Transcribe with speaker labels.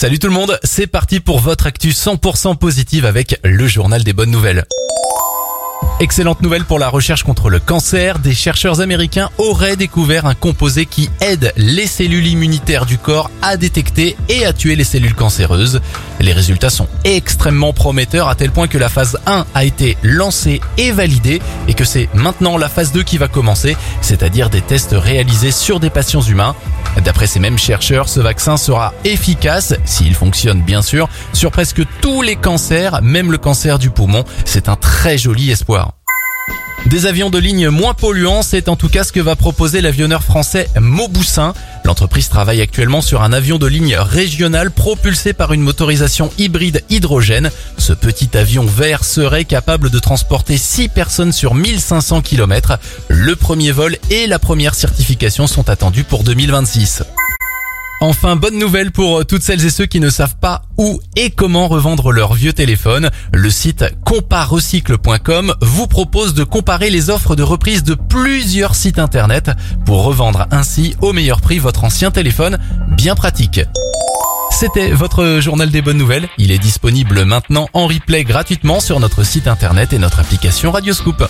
Speaker 1: Salut tout le monde, c'est parti pour votre actu 100% positive avec le journal des bonnes nouvelles. Excellente nouvelle pour la recherche contre le cancer. Des chercheurs américains auraient découvert un composé qui aide les cellules immunitaires du corps à détecter et à tuer les cellules cancéreuses. Les résultats sont extrêmement prometteurs à tel point que la phase 1 a été lancée et validée et que c'est maintenant la phase 2 qui va commencer, c'est-à-dire des tests réalisés sur des patients humains. D'après ces mêmes chercheurs, ce vaccin sera efficace, s'il fonctionne bien sûr, sur presque tous les cancers, même le cancer du poumon. C'est un très joli espoir. Des avions de ligne moins polluants, c'est en tout cas ce que va proposer l'avionneur français Mauboussin. L'entreprise travaille actuellement sur un avion de ligne régional propulsé par une motorisation hybride hydrogène. Ce petit avion vert serait capable de transporter 6 personnes sur 1500 km. Le premier vol et la première certification sont attendus pour 2026. Enfin, bonne nouvelle pour toutes celles et ceux qui ne savent pas où et comment revendre leur vieux téléphone. Le site comparecycle.com vous propose de comparer les offres de reprise de plusieurs sites internet pour revendre ainsi au meilleur prix votre ancien téléphone. Bien pratique. C'était votre journal des bonnes nouvelles. Il est disponible maintenant en replay gratuitement sur notre site internet et notre application Radioscoop.